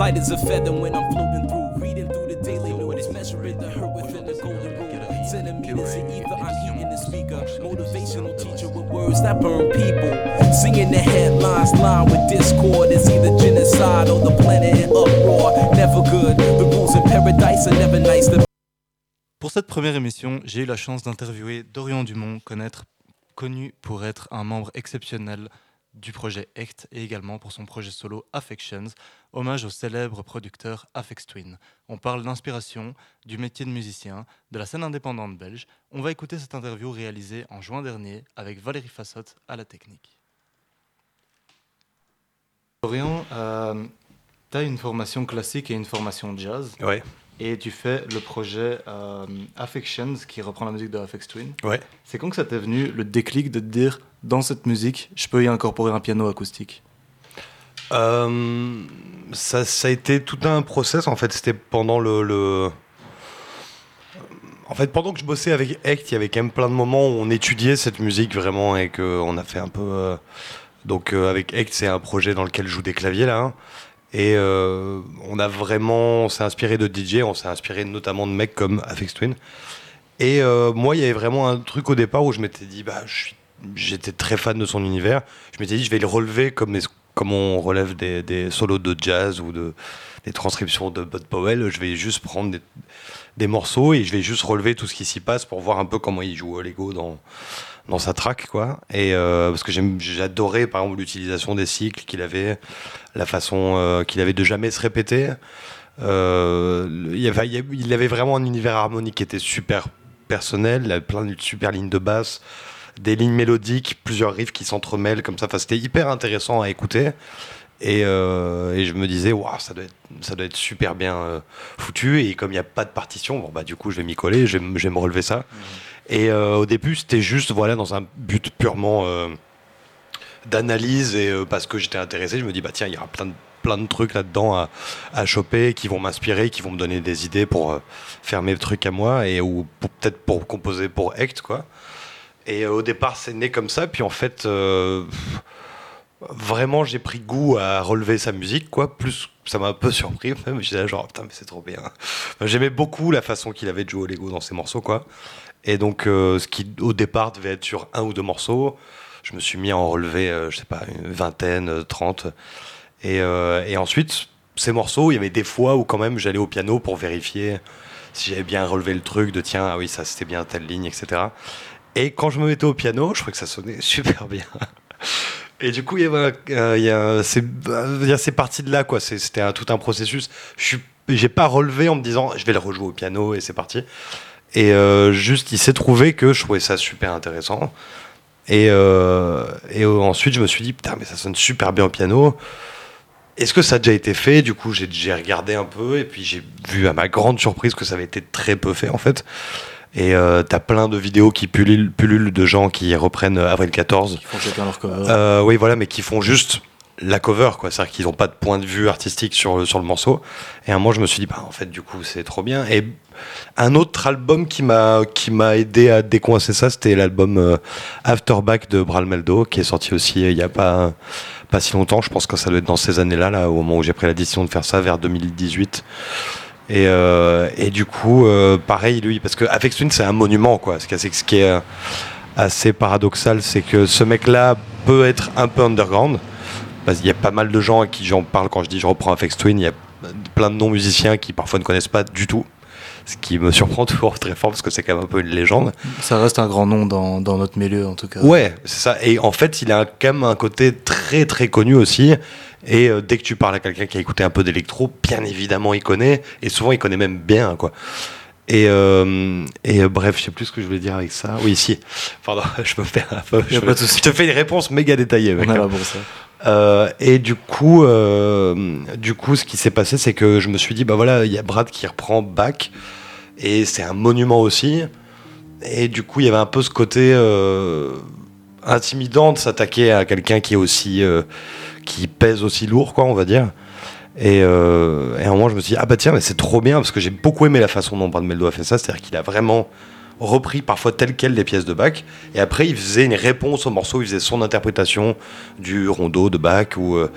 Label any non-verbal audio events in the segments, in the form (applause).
Light as a feather when I'm floating through. Reading through the daily news, measuring the hurt within the golden rule. Centimeters of ether, I'm eating the speaker. Motivational teacher with words that burn people. Singing the headlines, line with discord. It's either genocide or the planet in uproar. Never good. The rules in paradise are never nice. The Pour cette première émission, j'ai eu la chance d'interviewer Dorian Dumont, connaître, connu pour être un membre exceptionnel du projet ECT et également pour son projet solo Affections, hommage au célèbre producteur Afex Twin. On parle d'inspiration, du métier de musicien, de la scène indépendante belge. On va écouter cette interview réalisée en juin dernier avec Valérie Fassotte à la technique. Dorian, euh, tu as une formation classique et une formation jazz. Ouais, Et tu fais le projet euh, Affections qui reprend la musique de Afex Twin. ouais. C'est quand que ça t'est venu le déclic de te dire dans cette musique, je peux y incorporer un piano acoustique? Euh, ça, ça a été tout un process. En fait, c'était pendant le, le- En fait, pendant que je bossais avec Ect, il y avait quand même plein de moments où on étudiait cette musique vraiment et qu'on a fait un peu. euh, Donc, avec Ect, c'est un projet dans lequel je joue des claviers là. hein. Et euh, on a vraiment. S'est inspiré de DJ, on s'est inspiré notamment de mecs comme Afex Twin. Et euh, moi, il y avait vraiment un truc au départ où je m'étais dit, bah, j'étais très fan de son univers. Je m'étais dit, je vais le relever comme, comme on relève des, des solos de jazz ou de, des transcriptions de Bud Powell. Je vais juste prendre des, des morceaux et je vais juste relever tout ce qui s'y passe pour voir un peu comment il joue au Lego dans, dans sa track, quoi. Et euh, parce que j'adorais, par exemple, l'utilisation des cycles qu'il avait, la façon euh, qu'il avait de jamais se répéter. Euh, il, avait, vraiment un univers harmonique qui était super personnel, plein de super lignes de basse, des lignes mélodiques, plusieurs riffs qui s'entremêlent comme ça. C'était hyper intéressant à écouter. Et, je me disais, waouh, ça doit être, ça doit être super bien foutu. Et comme il n'y a pas de partition, bon, bah, du coup, je vais m'y coller, je vais, me- relever ça. Et euh, au début, c'était juste voilà, dans un but purement euh, d'analyse. Et euh, parce que j'étais intéressé, je me dis, bah tiens, il y aura plein de, plein de trucs là-dedans à, à choper qui vont m'inspirer, qui vont me donner des idées pour faire mes trucs à moi et ou peut-être pour composer pour Ect, quoi. Et au départ, c'est né comme ça. Puis en fait, vraiment, j'ai pris goût à relever sa musique, quoi. Plus, ça m'a un peu surpris. Même, j'étais genre, putain, mais c'est trop bien. J'aimais beaucoup la façon qu'il avait de jouer au Lego dans ses morceaux, quoi. Et donc, euh, ce qui au départ devait être sur un ou deux morceaux, je me suis mis à en relever, euh, je sais pas, une vingtaine, euh, trente. Et, euh, et ensuite, ces morceaux, il y avait des fois où quand même j'allais au piano pour vérifier si j'avais bien relevé le truc, de tiens, ah oui, ça c'était bien telle ligne, etc. Et quand je me mettais au piano, je trouvais que ça sonnait (laughs) super bien. Et du coup, il y a, il y a, euh, il ces parties de là, quoi. C'était tout un processus. Je j'ai pas relevé en me disant, je vais le rejouer au piano et c'est parti. Et euh, juste, il s'est trouvé que je trouvais ça super intéressant. Et, euh, et euh, ensuite, je me suis dit, putain, mais ça sonne super bien au piano. Est-ce que ça a déjà été fait? Du coup, j'ai, regardé un peu et puis j'ai vu à ma grande surprise que ça avait été très peu fait en fait. Et euh, t'as plein de vidéos qui pullulent, pullulent de gens qui reprennent Avril 14 Ils font chacun leur cover. oui, voilà, mais qui font juste la cover, quoi. C'est-à-dire qu'ils n'ont pas de point de vue artistique sur le, sur le morceau. Et à un moment, je me suis dit, bah, en fait, du coup, c'est trop bien. Et un autre album qui m'a qui m'a aidé à décoincer ça, c'était l'album euh, Afterback de Bral Meldo, qui est sorti aussi euh, il n'y a pas pas si longtemps. Je pense que ça doit être dans ces années-là, là, au moment où j'ai pris la décision de faire ça, vers 2018. Et, euh, et du coup, pareil, lui, parce que Twin, c'est un monument, quoi. Ce qui est, ce qui est assez paradoxal, c'est que ce mec-là peut être un peu underground. Qu'il y a pas mal de gens à qui j'en parle quand je dis je reprends Afex Twin. Il y a plein de non-musiciens qui parfois ne connaissent pas du tout. Ce qui me surprend toujours très fort parce que c'est quand même un peu une légende. Ça reste un grand nom dans, dans notre milieu, en tout cas. Ouais, c'est ça. Et en fait, il a quand même un côté très très connu aussi. Et euh, dès que tu parles à quelqu'un qui a écouté un peu d'électro, bien évidemment, il connaît. Et souvent, il connaît même bien, quoi. Et, euh, et euh, bref, je sais plus ce que je voulais dire avec ça. Oui, si. Pardon, (laughs) je me fais un peu. A Je, te fais une réponse méga détaillée, mec. On est hein. là pour ça. Euh, et du coup, euh, du coup, ce qui s'est passé, c'est que je me suis dit, bah voilà, il y a Brad qui reprend Bach, et c'est un monument aussi. Et du coup, il y avait un peu ce côté euh, intimidant de s'attaquer à quelqu'un qui est aussi, qui pèse aussi lourd, quoi, on va dire. Et, et à un moment, je me suis dit, ah bah tiens, mais c'est trop bien, parce que j'ai beaucoup aimé la façon dont Brad Meldo a fait ça, c'est-à-dire qu'il a vraiment repris parfois tel quel des pièces de Bach, et après il faisait une réponse au morceau, il faisait son interprétation du rondeau de Bach, ou euh,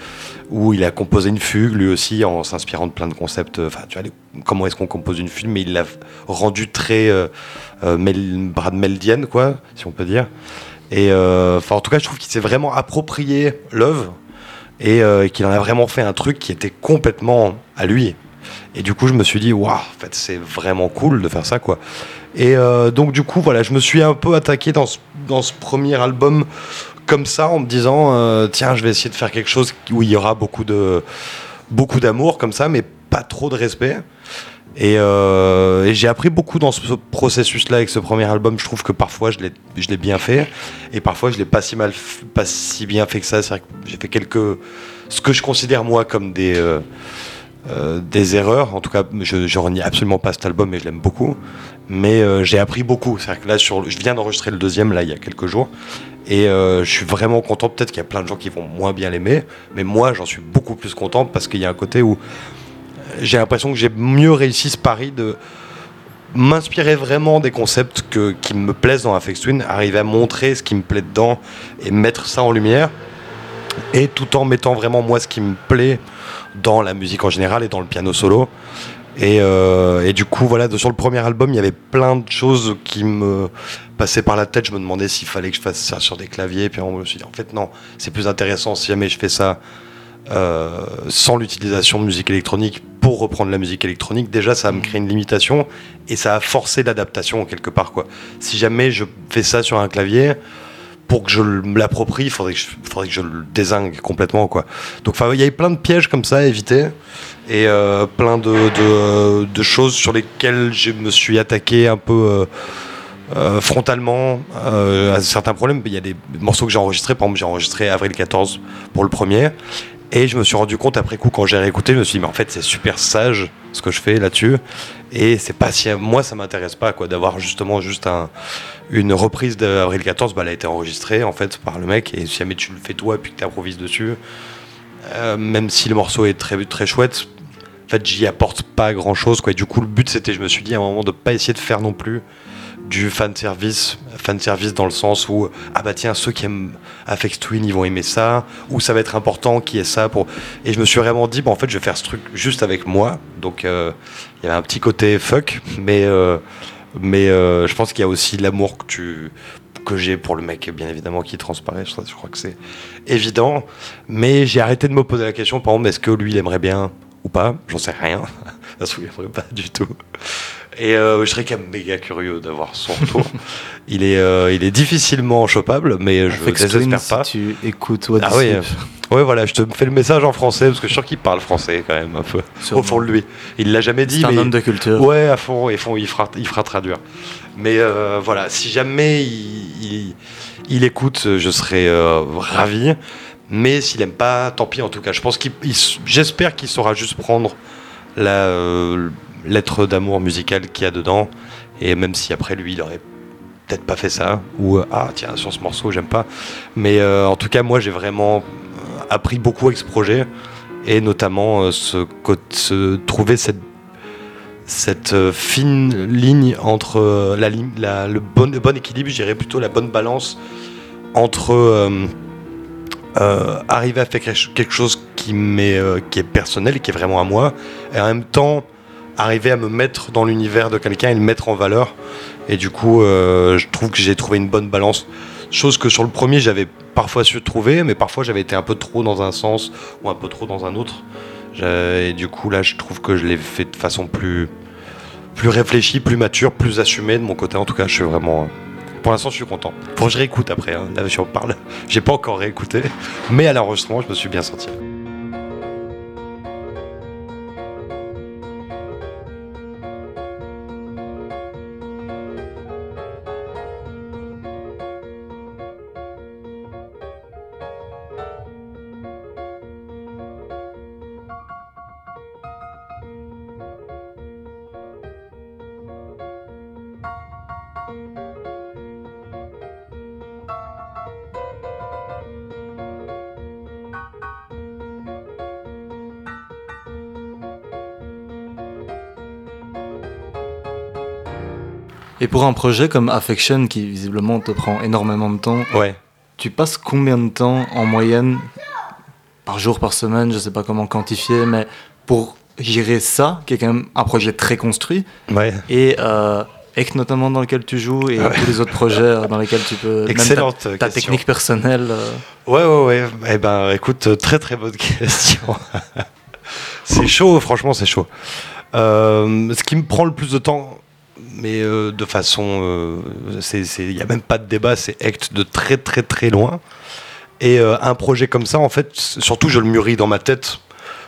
où il a composé une fugue lui aussi en s'inspirant de plein de concepts. Enfin, tu vois, comment est-ce qu'on compose une fugue, mais il l'a rendu très euh, euh, Brad quoi, si on peut dire. Et enfin, en tout cas, je trouve qu'il s'est vraiment approprié l'œuvre et qu'il en a vraiment fait un truc qui était complètement à lui. Et du coup, je me suis dit, waouh, en fait, c'est vraiment cool de faire ça, quoi. Et euh, donc, du coup, voilà, je me suis un peu attaqué dans ce, dans ce premier album comme ça, en me disant, euh, tiens, je vais essayer de faire quelque chose où il y aura beaucoup de beaucoup d'amour comme ça, mais pas trop de respect. Et, euh, et j'ai appris beaucoup dans ce processus-là avec ce premier album. Je trouve que parfois je l'ai bien fait et parfois je l'ai pas si mal, pas si bien fait que ça. C'est vrai que j'ai fait quelques, ce que je considère moi comme des euh, des erreurs. En tout cas, je, ne renie absolument pas cet album, mais je l'aime beaucoup. Mais euh, j'ai appris beaucoup. C'est-à-dire que là, je viens d'enregistrer le deuxième là il y a quelques jours, et euh, je suis vraiment content. Peut-être qu'il y a plein de gens qui vont moins bien l'aimer, mais moi, j'en suis beaucoup plus content parce qu'il y a un côté où j'ai l'impression que j'ai mieux réussi ce pari de m'inspirer vraiment des concepts qui me plaisent dans Afex Twin, arriver à montrer ce qui me plaît dedans et mettre ça en lumière, et tout en mettant vraiment moi ce qui me plaît dans la musique en général et dans le piano solo. Et, euh, du coup, voilà, sur le premier album, il y avait plein de choses qui me passaient par la tête. Je me demandais s'il fallait que je fasse ça sur des claviers. Puis on me suis dit, en fait, non, c'est plus intéressant si jamais je fais ça euh, sans l'utilisation de musique électronique pour reprendre la musique électronique. Déjà, ça me créer une limitation et ça a forcé l'adaptation quelque part. Quoi. Si jamais je fais ça sur un clavier, pour que je l'approprie, il faudrait, que je, le désingue complètement. Quoi. Donc il y avait plein de pièges comme ça à éviter et euh, plein de, de, choses sur lesquelles je me suis attaqué un peu euh, euh, frontalement à certains problèmes. Il y a des morceaux que j'ai enregistrés, par exemple j'ai enregistré Avril 14 pour le premier et je me suis rendu compte après coup, quand j'ai réécouté, je me suis dit, mais en fait, c'est super sage ce que je fais là-dessus. Et c'est pas. Moi, ça m'intéresse pas, quoi, d'avoir justement juste un, une reprise d'Avril 14. Bah, elle a été enregistrée, en fait, par le mec. Et si jamais tu le fais toi et puis que tu improvises dessus, euh, même si le morceau est très, chouette, en fait, j'y apporte pas grand chose, quoi. Du coup, le but, c'était, je me suis dit à un moment, de pas essayer de faire non plus du fan service, fan service dans le sens où ah bah tiens ceux qui aiment Affect Twin ils vont aimer ça, ou ça va être important qui est ça pour et je me suis vraiment dit bon en fait je vais faire ce truc juste avec moi donc euh, il y avait un petit côté fuck mais euh, mais euh, je pense qu'il y a aussi l'amour que tu que j'ai pour le mec bien évidemment qui transparaît je, crois que c'est évident mais j'ai arrêté de me poser la question par exemple est-ce que lui il aimerait bien ou pas? J'en sais rien (laughs) se souviendrait pas du tout et euh, je serais quand même méga curieux d'avoir son retour. il, est, euh, il est difficilement chopable, mais je désespère pas. Si tu écoutes What Ah oui, ouais, voilà, je te fais le message en français parce que je suis sûr qu'il parle français quand même un peu au fond de lui. Il l'a jamais dit. C'est un homme de culture. Ouais, à fond, et fond, il fera, il fera traduire. Mais euh, voilà, si jamais il, il, écoute, je serais ravi. Mais s'il aime pas, tant pis en tout cas. Je pense qu'il, j'espère qu'il saura juste prendre la lettre d'amour musicale qu'il y a dedans. Et même si après lui, il aurait peut-être pas fait ça, ou euh, ah tiens, sur ce morceau, j'aime pas. Mais euh, en tout cas, moi, j'ai vraiment euh, appris beaucoup avec ce projet, et notamment ce, trouver cette cette fine ligne entre la, la, le, bon, le bon équilibre, je dirais plutôt la bonne balance entre arriver à faire quelque chose qui, qui est personnel, qui est vraiment à moi, et en même temps arriver à me mettre dans l'univers de quelqu'un et le mettre en valeur. Et du coup, euh, je trouve que j'ai trouvé une bonne balance. Chose que sur le premier, j'avais parfois su trouver, mais parfois j'avais été un peu trop dans un sens ou un peu trop dans un autre. Et du coup, là, je trouve que je l'ai fait de façon plus, plus réfléchie, plus mature, plus assumée de mon côté. En tout cas, je suis vraiment. Pour l'instant, je suis content. Faut que je réécoute après. Hein. Là, je parle. (laughs) J'ai pas encore réécouté, mais à l'enregistrement, je me suis bien senti. Et pour un projet comme Affection, qui visiblement te prend énormément de temps, Ouais. tu passes combien de temps en moyenne, par jour, par semaine, je sais pas comment quantifier, mais pour gérer ça, qui est quand même un projet très construit, Ouais. et euh, notamment dans lequel tu joues, et Ouais. tous les autres projets euh, dans lesquels tu peux... même ta- Excellente ta, technique personnelle. euh, Ouais, ouais, ouais. Eh ben, écoute, très très bonne (laughs) question. c'est chaud, franchement, c'est chaud. Euh, ce qui me prend le plus de temps, mais euh, de façon. euh, Il n'y a même pas de débat, c'est Act de très très très loin. Et euh, un projet comme ça, en fait, surtout je le mûris dans ma tête.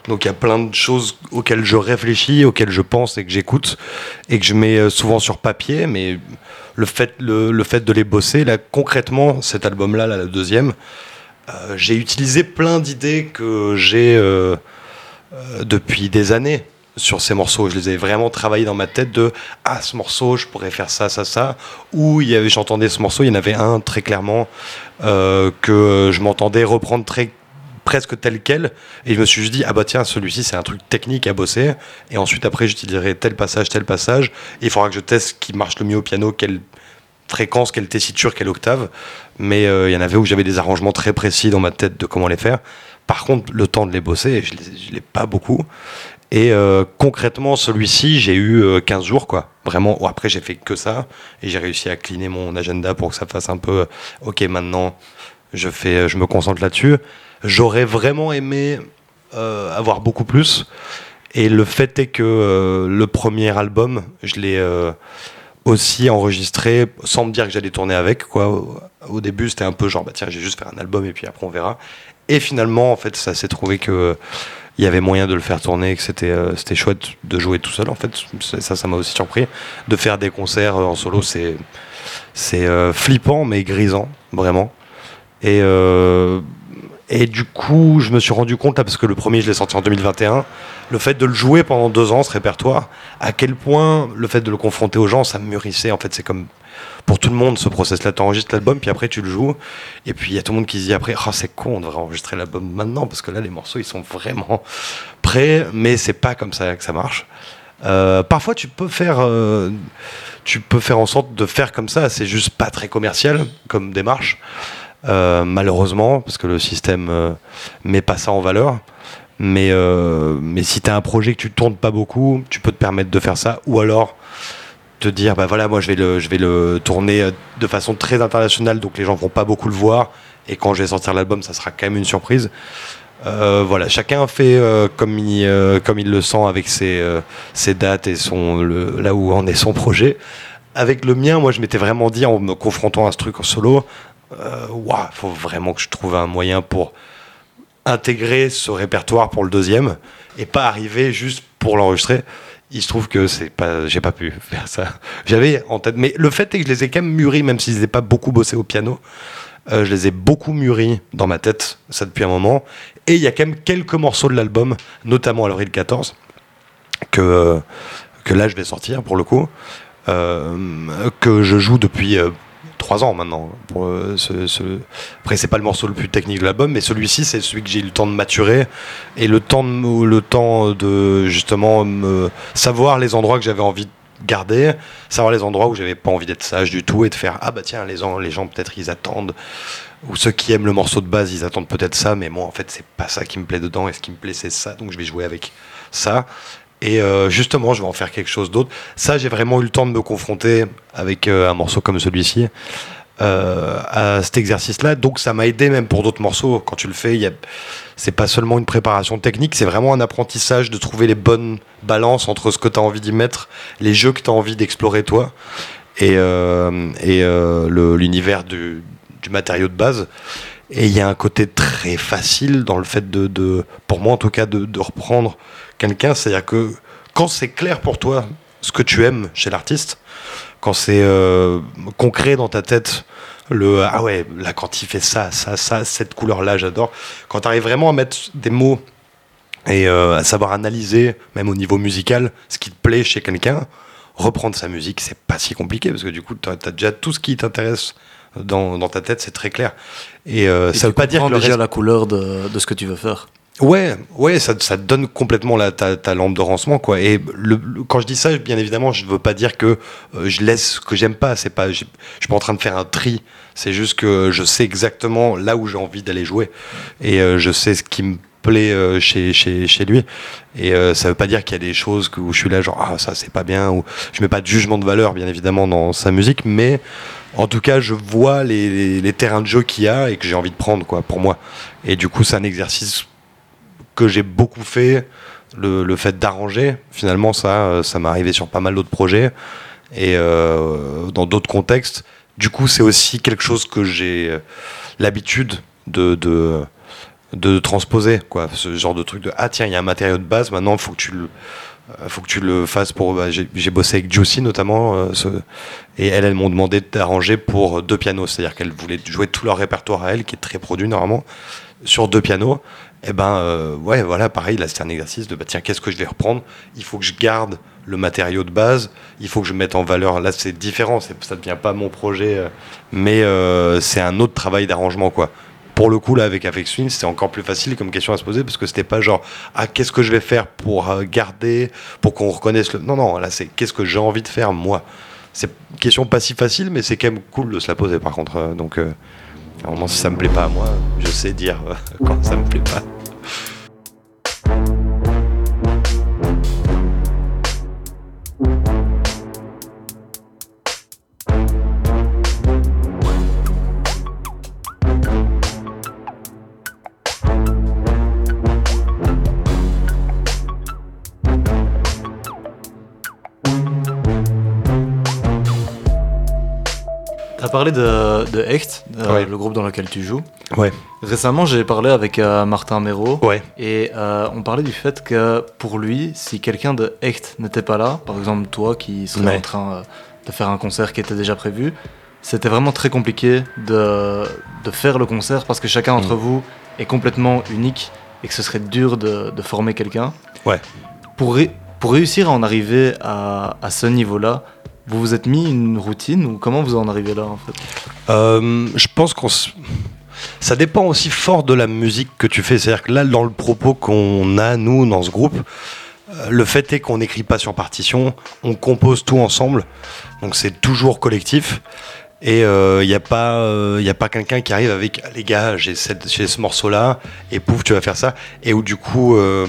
Donc il y a plein de choses auxquelles je réfléchis, auxquelles je pense et que j'écoute et que je mets souvent sur papier. Mais le fait, de les bosser, là concrètement, cet album-là, là, le deuxième, j'ai utilisé plein d'idées que j'ai depuis des années sur ces morceaux. Je les ai vraiment travaillés dans ma tête de ah ce morceau je pourrais faire ça ça ça. Ou y avait j'entendais ce morceau, il y en avait un très clairement euh, que je m'entendais reprendre très presque tel quel. Et je me suis juste dit ah bah tiens celui-ci c'est un truc technique à bosser. Et ensuite après j'utiliserai tel passage tel passage. Et il faudra que je teste ce qui marche le mieux au piano quelle fréquence quelle tessiture quelle octave. Mais euh, il y en avait où j'avais des arrangements très précis dans ma tête de comment les faire. Par contre le temps de les bosser je je l'ai pas beaucoup et euh, concrètement, celui-ci, j'ai eu euh, 15 jours, quoi. Vraiment, Bon, après, j'ai fait que ça. Et j'ai réussi à cleaner mon agenda pour que ça fasse un peu, euh, ok, maintenant, je, fais, je me concentre là-dessus. J'aurais vraiment aimé euh, avoir beaucoup plus. Et le fait est que euh, le premier album, je l'ai euh, aussi enregistré sans me dire que j'allais tourner avec, quoi. Au début, c'était un peu genre, bah tiens, j'ai juste faire un album et puis après, on verra. Et finalement, en fait, ça s'est trouvé que il y avait moyen de le faire tourner, que c'était euh, c'était chouette de jouer tout seul en fait. Ça, ça m'a aussi surpris. De faire des concerts euh, en solo, c'est c'est euh, flippant mais grisant, vraiment. Et, et du coup, je me suis rendu compte, là, parce que le premier, je l'ai sorti en 2021, le fait de le jouer pendant deux ans, ce répertoire, à quel point le fait de le confronter aux gens, ça mûrissait. En fait, c'est comme pour tout le monde ce process-là. Tu enregistres l'album, puis après tu le joues. Et puis il y a tout le monde qui se dit après, oh, c'est con, on devrait enregistrer l'album maintenant, parce que là, les morceaux, ils sont vraiment prêts, mais c'est pas comme ça que ça marche. Euh, parfois, tu peux faire, euh, tu peux faire en sorte de faire comme ça. C'est juste pas très commercial comme démarche, euh, malheureusement, parce que le système met pas ça en valeur. Mais, mais si tu as un projet que tu tournes pas beaucoup, tu peux te permettre de faire ça. Ou alors dire, bah voilà, moi je vais le, je vais le tourner euh, de façon très internationale, donc les gens vont pas beaucoup le voir. Et quand je vais sortir l'album, ça sera quand même une surprise. Euh, voilà, chacun fait euh, comme, il, comme il le sent avec ses, ses dates et son, là où en est son projet. Avec le mien, moi je m'étais vraiment dit en me confrontant à ce truc en solo, euh, Ouah, faut vraiment que je trouve un moyen pour intégrer ce répertoire pour le deuxième et pas arriver juste pour l'enregistrer. Il se trouve que c'est pas, j'ai pas pu (laughs) faire ça. J'avais en tête, mais le fait est que je les ai quand même mûris, même s'ils n'étaient pas beaucoup bossé au piano. Euh, je les ai beaucoup mûris dans ma tête, ça depuis un moment. Et il y a quand même quelques morceaux de l'album, notamment à l'avril 14, que, euh, que là je vais sortir pour le coup, euh, que je joue depuis ans maintenant. Pour, euh, ce, Après, c'est pas le morceau le plus technique de l'album, mais celui-ci, c'est celui que j'ai eu le temps de maturer et le temps de, le temps de justement me savoir les endroits que j'avais envie de garder, savoir les endroits où j'avais pas envie d'être sage du tout et de faire ah bah tiens les, gens- les gens peut-être ils attendent ou ceux qui aiment le morceau de base ils attendent peut-être ça mais moi en fait c'est pas ça qui me plaît dedans et ce qui me plaît c'est ça donc je vais jouer avec ça et euh, justement je vais en faire quelque chose d'autre ça j'ai vraiment eu le temps de me confronter avec euh, un morceau comme celui-ci euh, à cet exercice-là. Donc ça m'a aidé même pour d'autres morceaux. Quand tu le fais, a- c'est pas seulement une préparation technique, c'est vraiment un apprentissage de trouver les bonnes balances entre ce que tu as envie d'y mettre, les jeux que tu as envie d'explorer toi, et, l'univers du, matériau de base. Et il y a un côté très facile dans le fait de, pour moi en tout cas, de reprendre quelqu'un. C'est-à-dire que quand c'est clair pour toi ce que tu aimes chez l'artiste, quand c'est euh, concret dans ta tête, le ah ouais, là quand il fait ça, ça, ça, cette couleur-là, j'adore. Quand tu arrives vraiment à mettre des mots et euh, à savoir analyser, même au niveau musical, ce qui te plaît chez quelqu'un, reprendre sa musique, c'est pas si compliqué parce que du coup, tu as, déjà tout ce qui t'intéresse dans, dans ta tête, c'est très clair. Et euh, Et ça veut pas dire que le déjà reste- la couleur de, de ce que tu veux faire. Ouais, ouais, ça, ça donne complètement la, ta, ta lampe de rancement, quoi. Et le, le- quand je dis ça, bien évidemment, je veux pas dire que euh, je laisse ce que j'aime pas. C'est pas, je suis pas en train de faire un tri. C'est juste que je sais exactement là où j'ai envie d'aller jouer, et euh, je sais ce qui me plaît euh, chez, chez, chez lui. Et euh, ça veut pas dire qu'il y a des choses où je suis là, genre ah ça c'est pas bien, ou je mets pas de jugement de valeur, bien évidemment, dans sa musique, mais en tout cas, je vois les, les- les terrains de jeu qu'il y a et que j'ai envie de prendre, quoi, pour moi. Et du coup, c'est un exercice que j'ai beaucoup fait, le, fait d'arranger. Finalement, ça, euh, ça m'est arrivé sur pas mal d'autres projets et euh, dans d'autres contextes. Du coup, c'est aussi quelque chose que j'ai euh, l'habitude de, de, de transposer, quoi. Ce genre de truc de ah tiens, il y a un matériau de base, maintenant il faut que tu le faut que tu le fasses pour. bah, j'ai bossé avec Juicy notamment, et elles, elles m'ont demandé d'arranger pour deux pianos, c'est-à-dire qu'elles voulaient jouer tout leur répertoire à elles, qui est très produit normalement, sur deux pianos. Et ben euh, ouais, voilà, pareil, là c'est un exercice de bah tiens, qu'est-ce que je vais reprendre? Il faut que je garde le matériau de base, il faut que je mette en valeur. Là c'est différent, ça ne devient pas mon projet, euh, mais euh, c'est un autre travail d'arrangement quoi. Pour le coup, là, avec Affect Swing, c'était encore plus facile comme question à se poser parce que c'était pas genre, ah, qu'est-ce que je vais faire pour euh, garder, pour qu'on reconnaisse le. Non, non, là, c'est qu'est-ce que j'ai envie de faire moi? C'est une question pas si facile, mais c'est quand même cool de se la poser par contre. donc, moment, si ça me plaît pas à moi, je sais dire (laughs) quand ça me plaît pas. Thank you. Parlé de, de Hecht, euh, Ouais. le groupe dans lequel tu joues. Ouais. Récemment, j'ai parlé avec euh, Martin Méraud. Ouais. Et euh, on parlait du fait que pour lui, si quelqu'un de Hecht n'était pas là, par exemple toi qui serais Ouais. en train de faire un concert qui était déjà prévu, c'était vraiment très compliqué de, de faire le concert parce que chacun d'entre Mm. vous est complètement unique et que ce serait dur de, de former quelqu'un. Ouais. Pour, ré- pour réussir à en arriver à, à ce niveau-là, vous vous êtes mis une routine ou comment vous en arrivez là en fait? Euh, je pense qu'on s- ça dépend aussi fort de la musique que tu fais. C'est-à-dire que là, dans le propos qu'on a, nous, dans ce groupe, euh, le fait est qu'on n'écrit pas sur partition, on compose tout ensemble. Donc c'est toujours collectif. Et il n'y a pas, euh, a pas quelqu'un qui arrive avec les gars, j'ai ce morceau-là, et pouf, tu vas faire ça. Et où du coup, euh,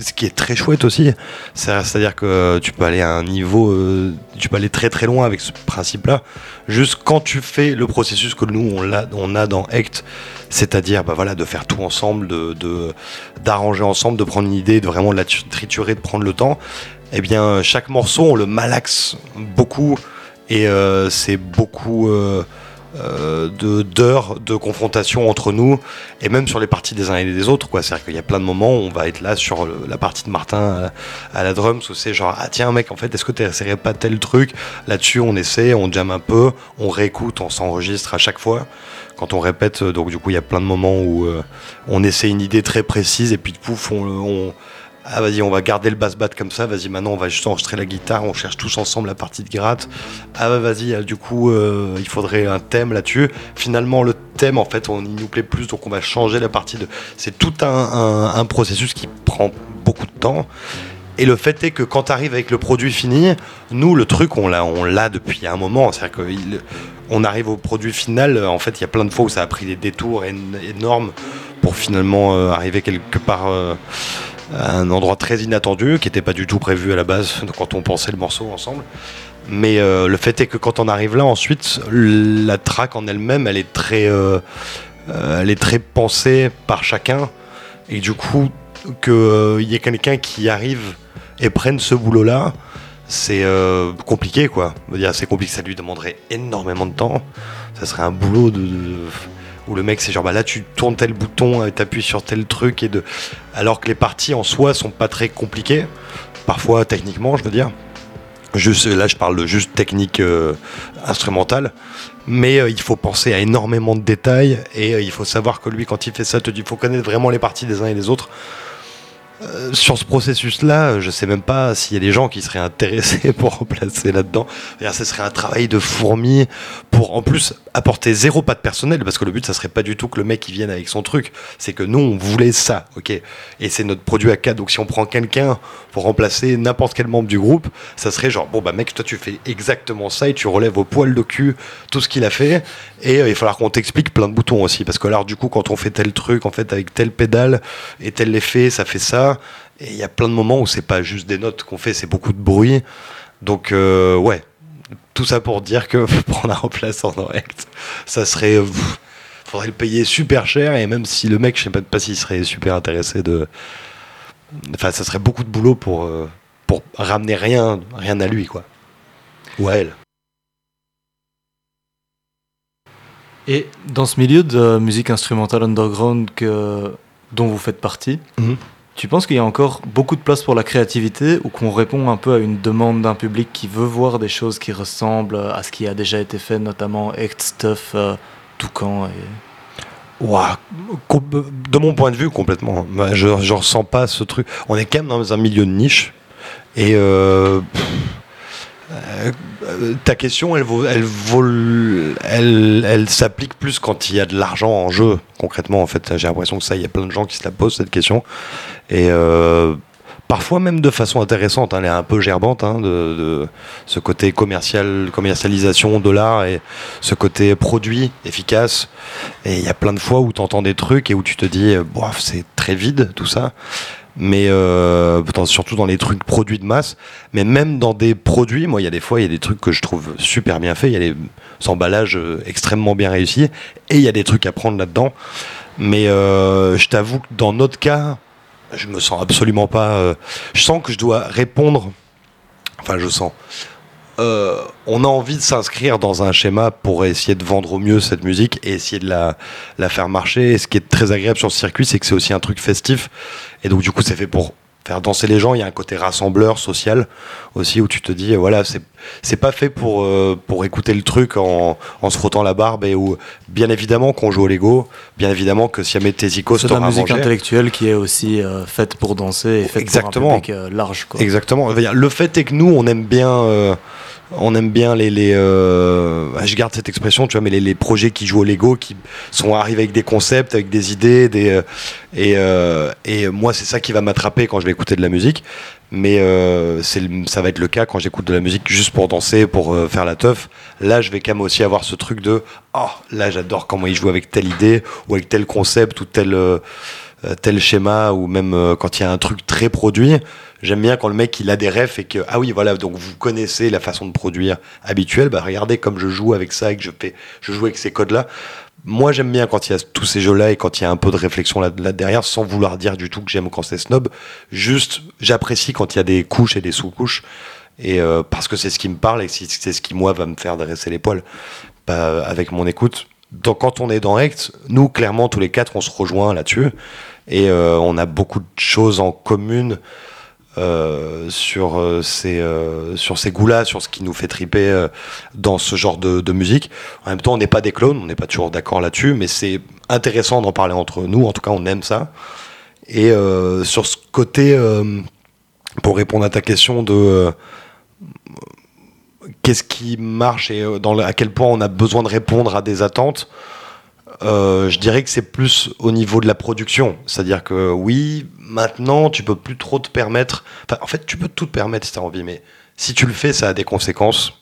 ce qui est très chouette aussi, c'est- c'est-à-dire que tu peux aller à un niveau, euh, tu peux aller très très loin avec ce principe-là. Juste quand tu fais le processus que nous on a, dans Act, c'est-à-dire bah de faire tout ensemble, de d'arranger ensemble, de prendre une idée, de vraiment la tu- triturer, de prendre le temps, eh bien chaque morceau on le malaxe beaucoup et euh, c'est beaucoup euh, de d'heures de confrontation entre nous et même sur les parties des uns et des autres quoi. C'est à dire qu'il y a plein de moments où on va être là sur la partie de Martin à, la drums où c'est genre ah tiens mec en fait est-ce que tu essaierais pas tel truc? Là-dessus on essaie on jamme un peu on réécoute on s'enregistre à chaque fois. Quand on répète euh, donc du coup il y a plein de moments où euh, on essaie une idée très précise et puis pouf on, on ah vas-y on va garder le bass bat comme ça. Vas-y maintenant on va juste enregistrer la guitare. On cherche tous ensemble la partie de gratte. Ah bah vas-y euh, du coup euh, il faudrait un thème là-dessus. Finalement le thème en fait on il nous plaît plus donc on va changer la partie de c'est tout un, processus qui prend beaucoup de temps. Et le fait est que quand tu avec le produit fini nous le truc on l'a depuis un moment. C'est à dire qu'on arrive au produit final en fait il y a plein de fois où ça a pris des détours én- énormes pour finalement euh, arriver quelque part euh, un endroit très inattendu qui n'était pas du tout prévu à la base quand on pensait le morceau ensemble. Mais euh, le fait est que quand on arrive là, ensuite, la track en elle-même, elle est très, euh, euh, elle est très pensée par chacun, et du coup, qu'il y ait quelqu'un qui arrive et prenne ce boulot-là, c'est compliqué, quoi. C'est compliqué, ça lui demanderait énormément de temps. Ça serait un boulot de- où le mec c'est genre bah là tu tournes tel bouton t'appuies sur tel truc et de alors que les parties en soi sont pas très compliquées. Parfois techniquement je veux dire. Juste là je parle de juste technique euh, instrumentale. Mais euh, il faut penser à énormément de détails et euh, il faut savoir que lui quand il fait ça te dit il faut connaître vraiment les parties des uns et des autres euh, sur ce processus-là, je sais même pas s'il y a des gens qui seraient intéressés (laughs) pour remplacer là-dedans. Ce serait un travail de fourmi pour en plus apporter zéro pas de personnel parce que le but ça serait pas du tout que le mec il vienne avec son truc. C'est que nous on voulait ça, ok? Et c'est notre produit à 4 Donc si on prend quelqu'un pour remplacer n'importe quel membre du groupe, ça serait genre bon bah mec toi tu fais exactement ça et tu relèves au poil de cul tout ce qu'il a fait et euh, il va falloir qu'on t'explique plein de boutons aussi parce que alors du coup quand on fait tel truc en fait avec tel pédale et tel effet ça fait ça et il y a plein de moments où c'est pas juste des notes qu'on fait, c'est beaucoup de bruit. Donc, euh, ouais, tout ça pour dire que prendre un remplaçant en direct, ça serait. faudrait le payer super cher, et même si le mec, je sais pas, pas s'il serait super intéressé de. Enfin, ça serait beaucoup de boulot pour, euh, pour ramener rien, rien à lui, quoi. Ou à elle. Et dans ce milieu de musique instrumentale underground que, dont vous faites partie, mhm. Tu penses qu'il y a encore beaucoup de place pour la créativité ou qu'on répond un peu à une demande d'un public qui veut voir des choses qui ressemblent à ce qui a déjà été fait, notamment Act Stuff, euh, Toucan et... De mon point de vue, complètement. Je ne ressens pas ce truc. On est quand même dans un milieu de niche. Et euh, euh, ta question, elle, elle, elle, elle s'applique plus quand il y a de l'argent en jeu. Concrètement, en fait, j'ai l'impression que ça, il y a plein de gens qui se la posent cette question. Et euh, parfois même de façon intéressante. Hein, elle est un peu gerbante hein, de, ce côté commercial, commercialisation de l'art et ce côté produit efficace. Et il y a plein de fois où tu entends des trucs et où tu te dis, c'est très vide tout ça mais euh, surtout dans les trucs produits de masse, mais même dans des produits, moi il y a des fois il y a des trucs que je trouve super bien faits, il y a des emballages euh, extrêmement bien réussis, et il y a des trucs à prendre là-dedans. Mais euh, je t'avoue que dans notre cas, je me sens absolument pas. je sens que je dois répondre. Enfin, je sens. Euh, on a envie de s'inscrire dans un schéma pour essayer de vendre au mieux cette musique et essayer de la, la faire marcher. Et ce qui est très agréable sur ce circuit, c'est que c'est aussi un truc festif. Et donc, du coup, c'est fait pour faire danser les gens. Il y a un côté rassembleur social aussi où tu te dis, voilà, c'est c'est pas fait pour euh, pour écouter le truc en, en, se frottant la barbe et où bien évidemment qu'on joue au Lego, bien évidemment que si jamais tes icônes c'est la musique intellectuelle qui est aussi euh, faite pour danser et faite Exactement. pour un public large. Quoi. Exactement. Le fait est que nous, on aime bien on aime bien les, euh, je garde cette expression, tu vois, mais les, les, projets qui jouent au Lego, qui sont arrivés avec des concepts, avec des idées, des, euh, et, euh, et moi c'est ça qui va m'attraper quand je vais écouter de la musique. Mais c'est, ça va être le cas quand j'écoute de la musique juste pour danser, pour faire la teuf. Là, je vais quand même aussi avoir ce truc de, oh, là j'adore comment il joue avec telle idée ou avec tel concept ou tel tel schéma ou même quand il y a un truc très produit J'aime bien quand le mec il a des refs et que ah oui voilà donc vous connaissez la façon de produire habituelle. Bah regardez comme je joue avec ça et que je fais je joue avec ces codes là. Moi j'aime bien quand il y a tous ces jeux là et quand il y a un peu de réflexion là, derrière sans vouloir dire du tout que j'aime quand c'est snob. Juste j'apprécie quand il y a des couches et des sous-couches et euh, parce que c'est ce qui me parle et c'est ce qui moi va me faire dresser les poils bah, avec mon écoute. Donc quand on est dans Act, nous clairement tous les quatre on se rejoint là-dessus et euh, on a beaucoup de choses en commune euh, sur, euh, ces, sur ces goûts-là, sur ce qui nous fait triper dans ce genre de, musique. En même temps, on n'est pas des clones, on n'est pas toujours d'accord là-dessus, mais c'est intéressant d'en parler entre nous. En tout cas, on aime ça. Et sur ce côté, pour répondre à ta question de qu'est-ce qui marche et à quel point on a besoin de répondre à des attentes. Je dirais que c'est plus au niveau de la production. C'est-à-dire que oui, Maintenant, tu peux plus trop te permettre. en fait, tu peux tout te permettre si tu as envie, mais si tu le fais, ça a des conséquences.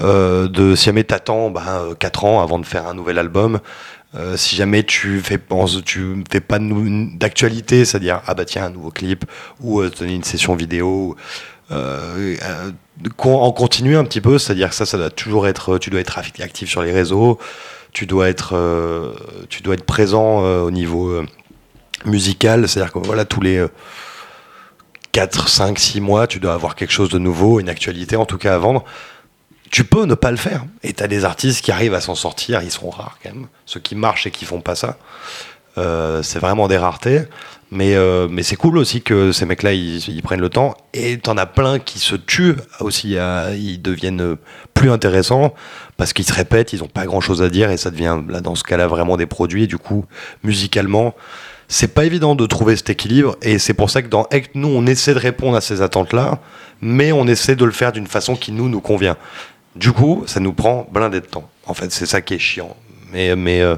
Euh, si jamais t'attends ben, 4 ans avant de faire un nouvel album, euh, si jamais tu fais, fais pas d'actualité, c'est-à-dire ah bah tiens un nouveau clip ou euh, donner une session vidéo, en continuer un petit peu, c'est-à-dire que ça, ça doit toujours être, tu dois être actif sur les réseaux, tu dois être, tu dois être présent au niveau musical, c'est-à-dire que voilà, tous les 4, 5, 6 mois, tu dois avoir quelque chose de nouveau, une actualité en tout cas à vendre. Tu peux ne pas le faire. Et tu as des artistes qui arrivent à s'en sortir, ils sont rares quand même. Ceux qui marchent et qui font pas ça, euh, c'est vraiment des raretés. Mais, euh, mais c'est cool aussi que ces mecs-là, ils, prennent le temps. Et t'en as plein qui se tuent aussi. ils deviennent plus intéressants parce qu'ils se répètent, ils n'ont pas grand-chose à dire. Et ça devient, là, dans ce cas-là, vraiment des produits. du coup, musicalement, c'est pas évident de trouver cet équilibre et c'est pour ça que dans Act, nous, on essaie de répondre à ces attentes-là, mais on essaie de le faire d'une façon qui nous, nous convient. Du coup, ça nous prend blindé de temps. En fait, c'est ça qui est chiant. Mais, mais, euh,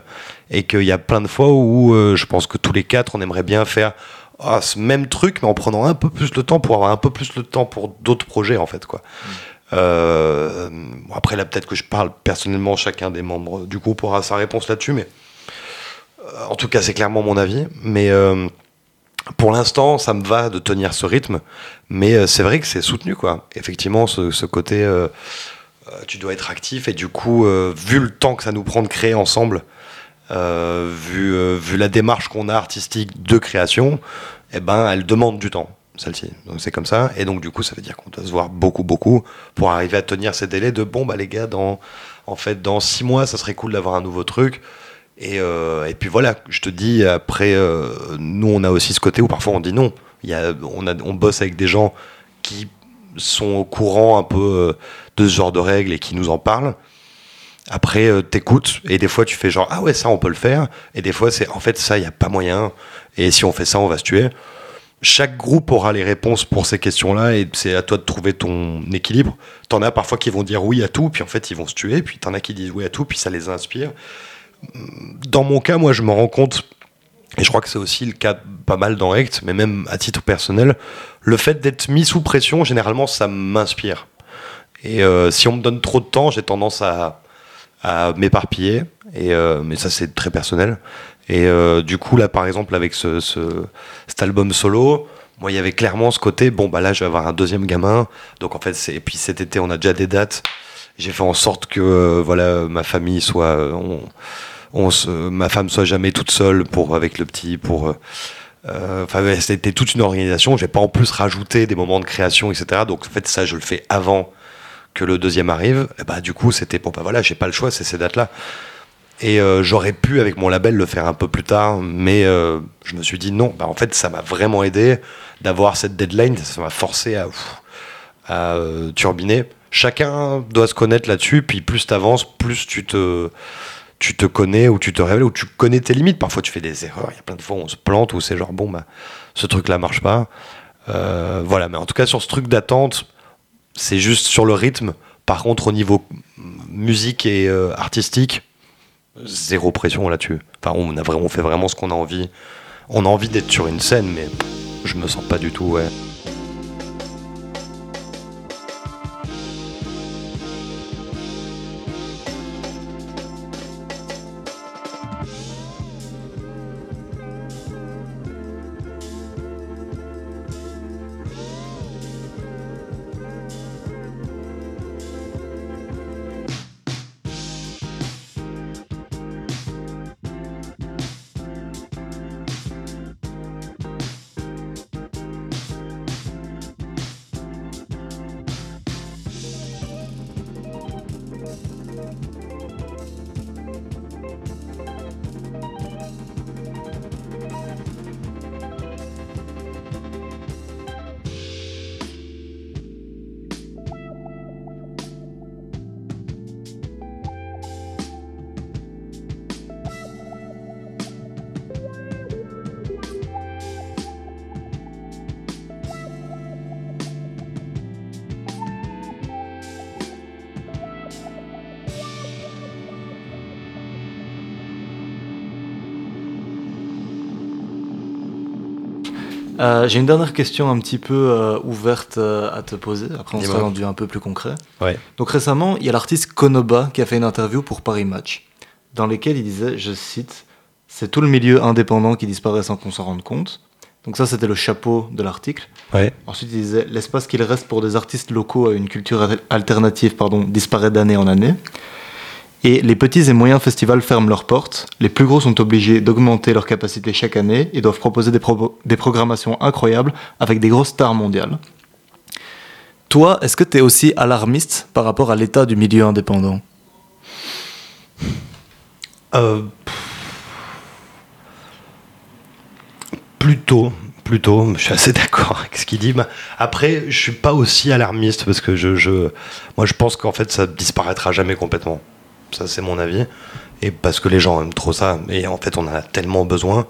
et qu'il y a plein de fois où euh, je pense que tous les quatre, on aimerait bien faire ah, ce même truc, mais en prenant un peu plus le temps pour avoir un peu plus le temps pour d'autres projets, en fait. Quoi. Euh, bon, après, là, peut-être que je parle personnellement, chacun des membres du groupe aura sa réponse là-dessus, mais euh, en tout cas, c'est clairement mon avis. Mais euh, pour l'instant, ça me va de tenir ce rythme, mais euh, c'est vrai que c'est soutenu, quoi. Effectivement, ce, ce côté, euh, euh, tu dois être actif, et du coup, euh, vu le temps que ça nous prend de créer ensemble, euh, vu, euh, vu la démarche qu'on a artistique de création, eh ben, elle demande du temps, celle-ci. Donc c'est comme ça, et donc du coup, ça veut dire qu'on doit se voir beaucoup, beaucoup pour arriver à tenir ces délais de bon, bah les gars, dans, en fait, dans six mois, ça serait cool d'avoir un nouveau truc. Et, euh, puis voilà, je te dis, après, nous, on a aussi ce côté où parfois on dit non. Y a, on, bosse avec des gens qui sont au courant un peu de ce genre de règles et qui nous en parlent. Après, euh, t'écoutes et des fois tu fais genre ah ouais ça on peut le faire et des fois c'est en fait ça il y a pas moyen et si on fait ça on va se tuer. Chaque groupe aura les réponses pour ces questions-là et c'est à toi de trouver ton équilibre. T'en as parfois qui vont dire oui à tout puis en fait ils vont se tuer puis t'en as qui disent oui à tout puis ça les inspire. Dans mon cas moi je me rends compte et je crois que c'est aussi le cas pas mal dans Rect, mais même à titre personnel, le fait d'être mis sous pression, généralement, ça m'inspire. Et euh, si on me donne trop de temps, j'ai tendance à, à m'éparpiller. Et euh, mais ça, c'est très personnel. Et euh, du coup, là, par exemple, avec ce, ce- cet album solo, moi, il y avait clairement ce côté, bon, bah là, je vais avoir un deuxième gamin. Donc, en fait, et puis cet été, on a déjà des dates. J'ai fait en sorte que, euh, voilà, ma famille soit, on, se, ma femme soit jamais toute seule pour, avec le petit, pour, euh, Enfin, c'était toute une organisation. Je vais pas en plus rajouter des moments de création, etc. Donc, en fait, ça, je le fais avant que le deuxième arrive. Et bah, du coup, c'était bon, bah voilà, j'ai pas le choix, c'est ces dates-là. Et euh, j'aurais pu, avec mon label, le faire un peu plus tard, mais euh, je me suis dit non. Bah, en fait, ça m'a vraiment aidé d'avoir cette deadline. Ça m'a forcé à, à euh, turbiner. Chacun doit se connaître là-dessus, puis plus t'avances, plus tu te, tu connais, ou tu te révèles, ou tu connais tes limites. Parfois, tu fais des erreurs. Il y a plein de fois où on se plante, où c'est genre, bon, bah, ce truc-là marche pas. Voilà, mais en tout cas, sur ce truc d'attente, c'est juste sur le rythme. Par contre, au niveau musique et euh, artistique, zéro pression là-dessus. Enfin, on a vraiment on fait vraiment ce qu'on a envie. On a envie d'être sur une scène, mais je me sens pas du tout, ouais. Euh, J'ai une dernière question un petit peu euh, ouverte euh, à te poser. Après, on sera rendu un peu plus concret. Ouais. Donc récemment, il y a l'artiste Konoba qui a fait une interview pour Paris Match, dans laquelle il disait, je cite, c'est tout le milieu indépendant qui disparaît sans qu'on s'en rende compte. Donc ça, c'était le chapeau de l'article. Ouais. Ensuite, il disait, l'espace qu'il reste pour des artistes locaux à une culture al- alternative pardon, disparaît d'année en année. Et les petits et moyens festivals ferment leurs portes. Les plus gros sont obligés d'augmenter leur capacité chaque année et doivent proposer des, pro- des programmations incroyables avec des grosses stars mondiales. Toi, est-ce que tu es aussi alarmiste par rapport à l'état du milieu indépendant? Euh, plutôt, plutôt, je suis assez (laughs) d'accord avec ce qu'il dit. Après, je suis pas aussi alarmiste parce que je, je moi, je pense qu'en fait, ça disparaîtra jamais complètement. Ça, c'est mon avis. Et parce que les gens aiment trop ça. Et en fait, on en a tellement besoin.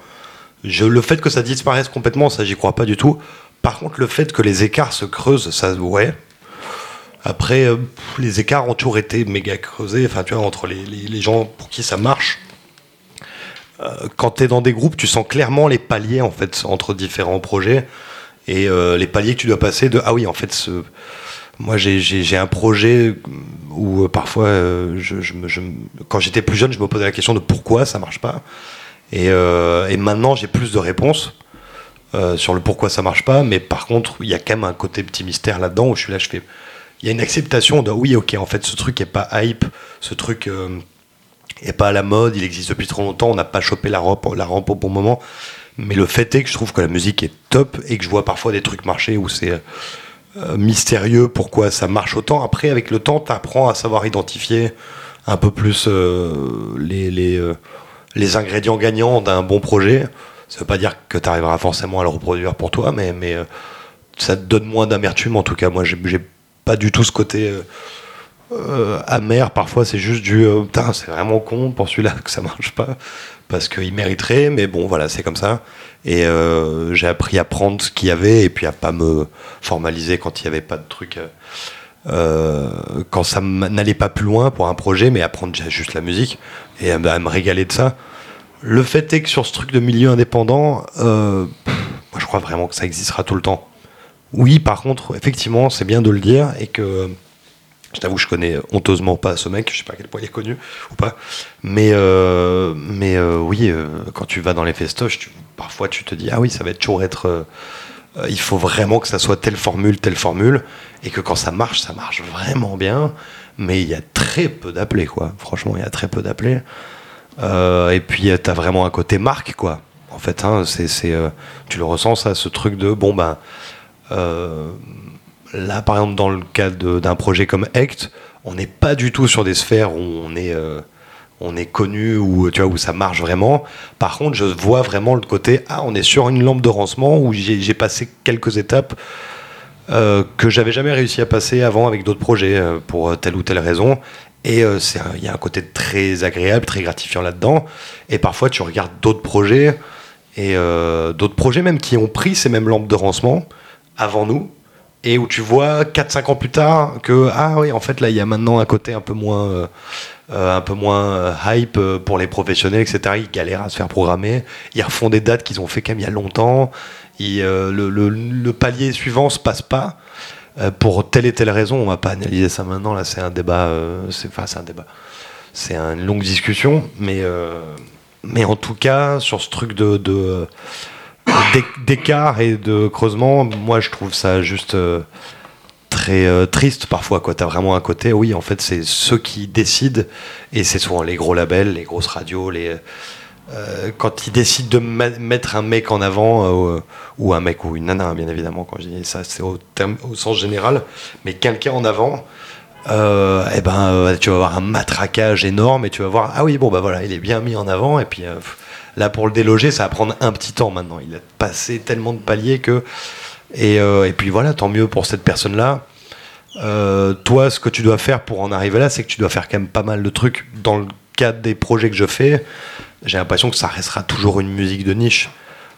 Je, le fait que ça disparaisse complètement, ça j'y crois pas du tout. Par contre, le fait que les écarts se creusent, ça, ouais. Après, euh, les écarts ont toujours été méga creusés, enfin, tu vois, entre les, gens pour qui ça marche. Euh, quand tu es dans des groupes, tu sens clairement les paliers, en fait, entre différents projets. Et euh, les paliers que tu dois passer de, ah oui, en fait, ce, moi, j'ai un projet où euh, parfois, euh, quand j'étais plus jeune, je me posais la question de pourquoi ça marche pas. Et, euh, maintenant, j'ai plus de réponses sur le pourquoi ça marche pas. Mais par contre, il y a quand même un côté petit mystère là-dedans où je suis là, je fais. Il y a une acceptation de oui, ok, en fait, ce truc est pas hype, ce truc euh, est pas à la mode, il existe depuis trop longtemps, on n'a pas chopé la la rampe au bon moment. Mais le fait est que je trouve que la musique est top et que je vois parfois des trucs marcher où c'est mystérieux pourquoi ça marche autant. Après, avec le temps, tu apprends à savoir identifier un peu plus euh, les, les, euh, les ingrédients gagnants d'un bon projet. Ça veut pas dire que tu arriveras forcément à le reproduire pour toi, mais, mais euh, ça te donne moins d'amertume. En tout cas, moi, j'ai pas du tout ce côté euh, amer. Parfois, c'est juste du euh, putain, c'est vraiment con pour celui-là que ça marche pas? Parce qu'il mériterait, mais bon, voilà, c'est comme ça. Et euh, j'ai appris à prendre ce qu'il y avait et puis à pas me formaliser quand il n'y avait pas de truc. euh, quand ça n'allait pas plus loin pour un projet, mais à prendre juste la musique et à, me- régaler de ça. Le fait est que sur ce truc de milieu indépendant, moi je crois vraiment que ça existera tout le temps. Oui, par contre, effectivement, c'est bien de le dire et que je t'avoue, je connais honteusement pas ce mec, je sais pas à quel point il est connu ou pas, mais euh, mais euh, oui, euh, quand tu vas dans les festoches, parfois tu te dis ah oui, ça va toujours être, il faut vraiment que ça soit telle formule, telle formule, et que quand ça marche, ça marche vraiment bien, mais il y a très peu d'appelés quoi. Franchement, il y a très peu d'appelés. Et puis tu as vraiment un côté marque quoi. En fait, hein, c'est tu le ressens ça, ce truc de bon ben là, par exemple, dans le cas de- d'un projet comme Act, on n'est pas du tout sur des sphères où on est, euh, connu ou tu vois où ça marche vraiment. Par contre, je vois vraiment le côté ah, on est sur une lampe de rancement où j'ai passé quelques étapes euh, que j'avais jamais réussi à passer avant avec d'autres projets euh, pour telle ou telle raison. Et euh, il y a un côté très agréable, très gratifiant là-dedans. Et parfois, tu regardes d'autres projets et euh, d'autres projets même qui ont pris ces mêmes lampes de rancement avant nous et où tu vois 4-5 ans plus tard que ah oui en fait là il y a maintenant un côté un peu moins euh, un peu moins euh, hype euh, pour les professionnels etc ils galèrent à se faire programmer. Ils refont des dates qu'ils ont fait quand même il y a longtemps. Le, palier suivant se passe pas pour telle et telle raison. On va pas analyser ça maintenant. Là c'est un débat c'est enfin c'est un débat. C'est une longue discussion mais mais en tout cas sur ce truc de, d'écart et de creusement, moi je trouve ça juste euh, très euh, triste parfois. Tu as vraiment un côté, oui, en fait, c'est ceux qui décident, et c'est souvent les gros labels, les grosses radios, les. euh, quand ils décident de mettre un mec en avant, ou un mec ou une nana, hein, bien évidemment, quand je dis ça, c'est au, sens général, mais quelqu'un en avant, eh ben, tu vas avoir un matraquage énorme et tu vas voir, ah oui, bon, bah voilà, il est bien mis en avant, et puis là, pour le déloger, ça va prendre un petit temps maintenant. Il a passé tellement de paliers que. Et, euh, puis voilà, tant mieux pour cette personne-là. Euh, toi, ce que tu dois faire pour en arriver là, c'est que tu dois faire quand même pas mal de trucs. Dans le cadre des projets que je fais, j'ai l'impression que ça restera toujours une musique de niche.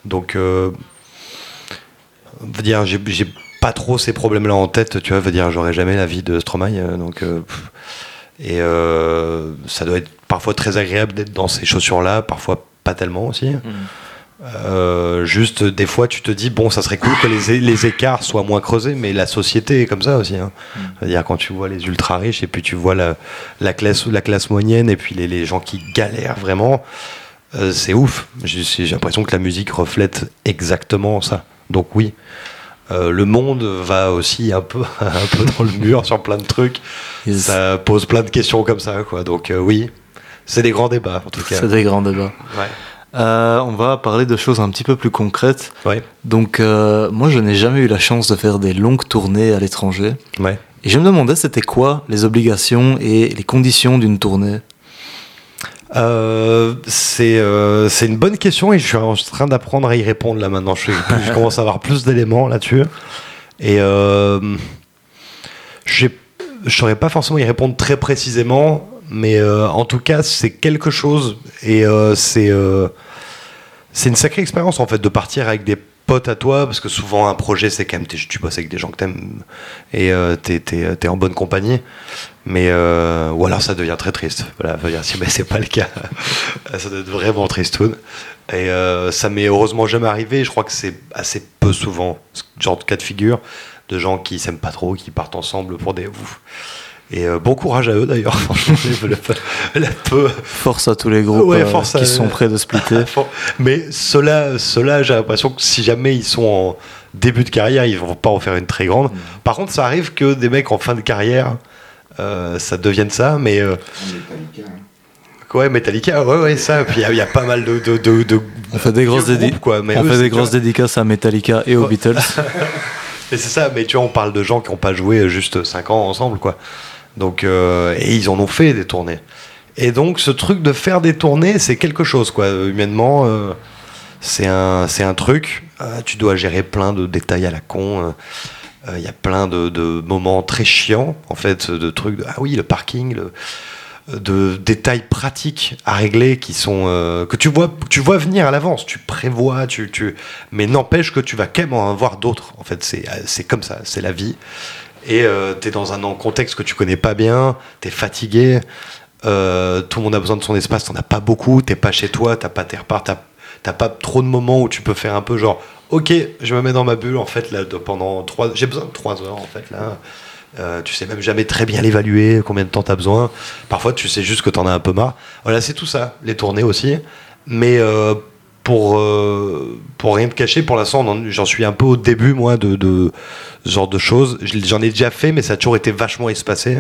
Donc, euh, veut dire, j'ai pas trop ces problèmes-là en tête. Tu vois, veut dire, j'aurai jamais la vie de Stromae. euh, donc, et ça doit être parfois très agréable d'être dans ces chaussures-là, parfois pas tellement aussi. Euh, juste des fois tu te dis bon ça serait cool que les, écarts soient moins creusés mais la société est comme ça aussi hein. c'est-à-dire quand tu vois les ultra riches et puis tu vois la, la classe la classe moyenne et puis les, les gens qui galèrent vraiment euh, c'est ouf j'ai j'ai l'impression que la musique reflète exactement ça donc oui euh, le monde va aussi un peu, (laughs) un peu dans le mur sur plein de trucs. Yes. Ça pose plein de questions comme ça, quoi. Donc euh, oui, c'est des grands débats en tout cas. C'est des grands débats. Ouais. Euh, on va parler de choses un petit peu plus concrètes. Ouais. Donc, euh, moi, je n'ai jamais eu la chance de faire des longues tournées à l'étranger. Ouais. Et je me demandais, c'était quoi les obligations et les conditions d'une tournée? Euh, c'est euh, c'est une bonne question et je suis en train d'apprendre à y répondre là maintenant. Je, je commence à avoir plus d'éléments là-dessus. Et euh, je saurais pas forcément y répondre très précisément, mais euh, en tout cas, c'est quelque chose et euh, c'est euh, c'est une sacrée expérience en fait de partir avec des potes à toi, parce que souvent un projet c'est quand même tu bosses avec des gens que t'aimes et t'es es, en bonne compagnie. Mais ou alors ça devient très triste. Voilà, si mais c'est pas le cas, (laughs) ça doit être vraiment tristoun. Et ça m'est heureusement jamais arrivé. Je crois que c'est assez peu souvent ce genre de cas de figure de gens qui s'aiment pas trop, qui partent ensemble pour des. Et euh, bon courage à eux d'ailleurs, (laughs) Force à tous les groupes euh, qui sont prêts de splitter. (laughs) Mais ceux-là, j'ai l'impression que si jamais ils sont en début de carrière, ils vont pas en faire une très grande. Mm. Par contre, ça arrive que des mecs en fin de carrière, euh, ça devienne ça, mais. Metallica. Hein. Ouais, Metallica, ouais, ouais, ça. Puis il y, a pas mal de. de, de, on fait des grosses, quoi, mais on fait des grosses dédicaces à Metallica et aux Beatles. (laughs) c'est ça, mais tu vois, on parle de gens qui n'ont pas joué juste 5 ans ensemble, quoi. Donc, euh, et ils en ont fait des tournées. Et donc, ce truc de faire des tournées, c'est quelque chose, quoi. Humainement, euh, c'est un, un truc. Euh, tu dois gérer plein de détails à la con. Il y a plein de, de, moments très chiants, en fait, de trucs. De, ah oui, le parking, de détails pratiques à régler qui sont que tu vois tu vois venir à l'avance tu prévois tu, tu mais n'empêche que tu vas quand même en avoir d'autres en fait c'est c'est comme ça c'est la vie et euh, tu es dans un contexte que tu connais pas bien, tu es fatigué, euh, tout le monde a besoin de son espace, t'en as pas beaucoup, t'es pas chez toi, t'as pas tes repas, t'as pas trop de moments où tu peux faire un peu genre, ok, je me mets dans ma bulle en fait là pendant trois, j'ai besoin de trois heures en fait là. Euh, tu sais même jamais très bien l'évaluer, combien de temps tu as besoin. Parfois, tu sais juste que tu en as un peu marre. Voilà, c'est tout ça. Les tournées aussi. Mais pour, euh, pour rien te cacher, pour l'instant, j'en suis un peu au début, moi, de, de ce genre de choses. J'en ai déjà fait, mais ça a toujours été vachement espacé.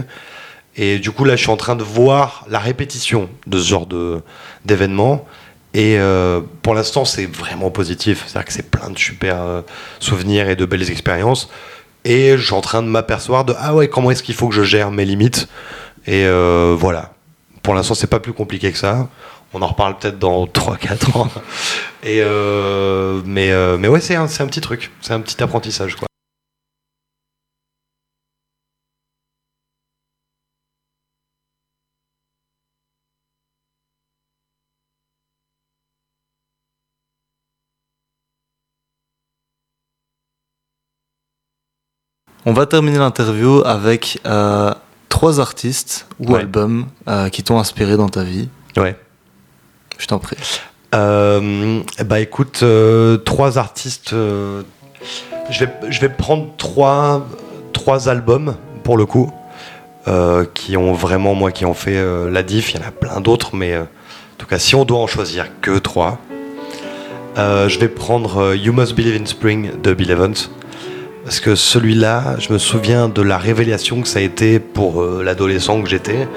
Et du coup, là, je suis en train de voir la répétition de ce genre d'événements. Et euh, pour l'instant, c'est vraiment positif. C'est-à-dire que c'est plein de super euh, souvenirs et de belles expériences. Et je suis en train de m'apercevoir de ah ouais, comment est-ce qu'il faut que je gère mes limites? Et voilà. Pour l'instant, c'est pas plus compliqué que ça. On en reparle peut-être dans 3-4 ans. Et euh, mais, euh, mais ouais, c'est un, un, petit truc. C'est un petit apprentissage. Quoi. On va terminer l'interview avec euh, trois artistes ou albums qui t'ont inspiré dans ta vie. Ouais. Je t'en prie. Euh, bah écoute, euh, trois artistes. Euh, je, vais, je vais prendre trois, trois albums pour le coup, qui ont vraiment, moi, qui ont fait la diff. Il y en a plein d'autres, mais en tout cas, si on doit en choisir que trois, je vais prendre You Must Believe in Spring de Bill Evans. Parce que celui-là, je me souviens de la révélation que ça a été pour l'adolescent que j'étais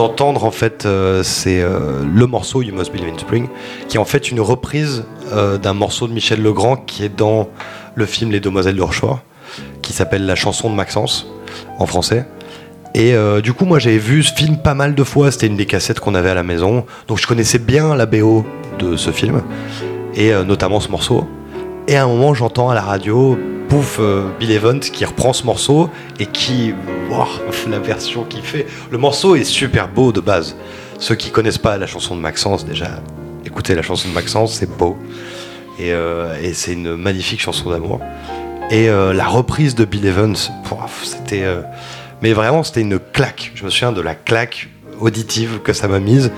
d'entendre en fait euh, c'est euh, le morceau You Must Believe in Spring qui est en fait une reprise euh, d'un morceau de Michel Legrand qui est dans le film Les Demoiselles de Rochefort qui s'appelle La chanson de Maxence en français. Et du coup moi j'avais vu ce film pas mal de fois. C'était une des cassettes qu'on avait à la maison. Donc je connaissais bien la BO de ce film et notamment ce morceau. Et à un moment j'entends à la radio pouf, euh, Bill Evans qui reprend ce morceau et qui, (laughs) la version qu'il fait. Le morceau est super beau de base. Ceux qui connaissent pas la chanson de Maxence, déjà, écoutez la chanson de Maxence, c'est beau. Et, euh, c'est une magnifique chanson d'amour. Et euh, la reprise de Bill Evans, c'était. mais vraiment, c'était une claque. Je me souviens de la claque auditive que ça m'a mise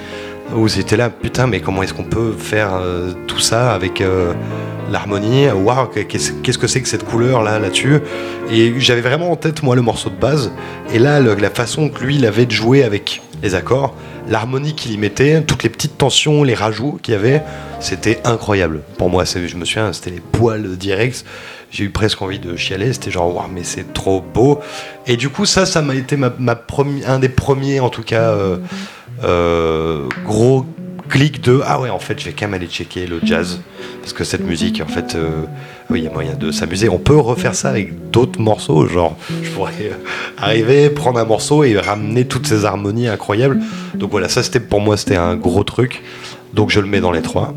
où c'était là, putain, mais comment est-ce qu'on peut faire tout ça avec l'harmonie, waouh, qu'est-ce que c'est que cette couleur là là-dessus? Et j'avais vraiment en tête moi le morceau de base, et là la façon que lui il avait de jouer avec les accords, l'harmonie qu'il y mettait, toutes les petites tensions, les rajouts qu'il y avait, c'était incroyable. Pour moi, je me souviens, c'était les poils directs. J'ai eu presque envie de chialer. C'était genre, waouh, mais c'est trop beau. Et du coup, ça, ça m'a été un des premiers, en tout cas, euh, euh, gros clic de ah ouais en fait je vais quand même aller checker le jazz. Parce que cette musique en fait euh, il y a moyen de s'amuser. On peut refaire ça avec d'autres morceaux. Genre je pourrais euh, arriver prendre un morceau et ramener toutes ces harmonies incroyables. Donc voilà ça c'était pour moi c'était un gros truc. Donc je le mets dans les trois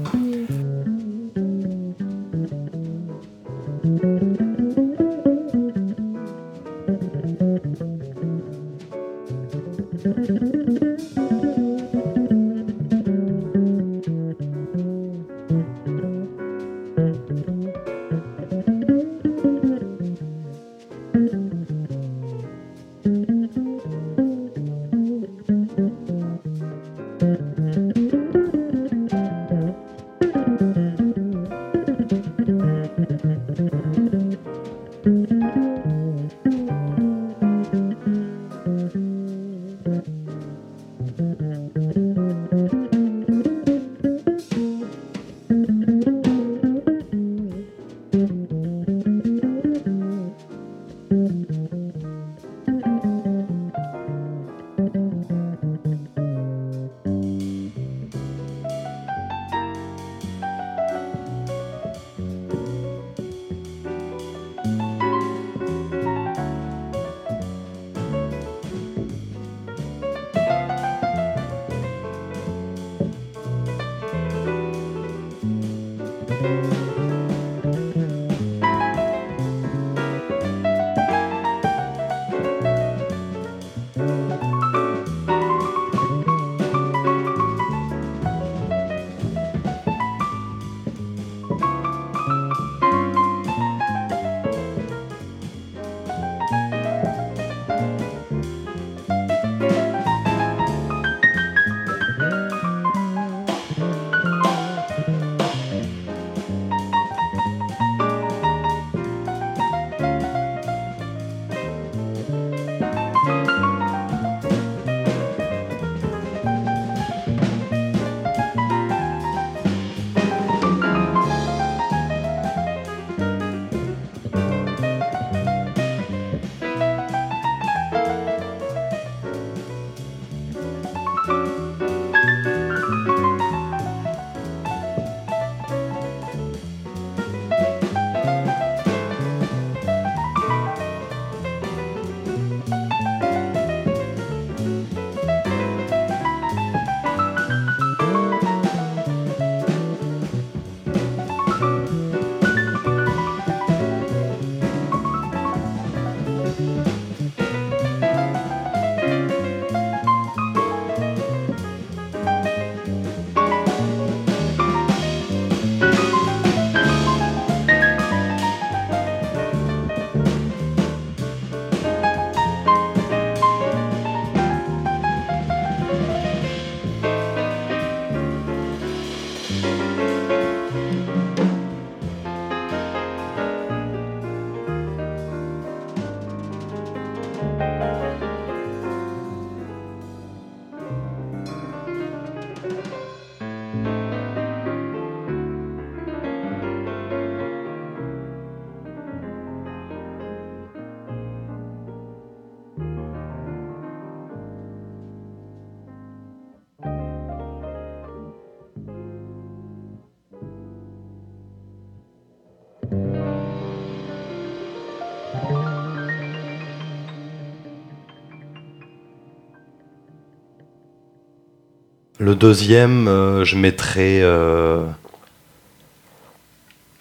Le deuxième, euh, je mettrais. euh,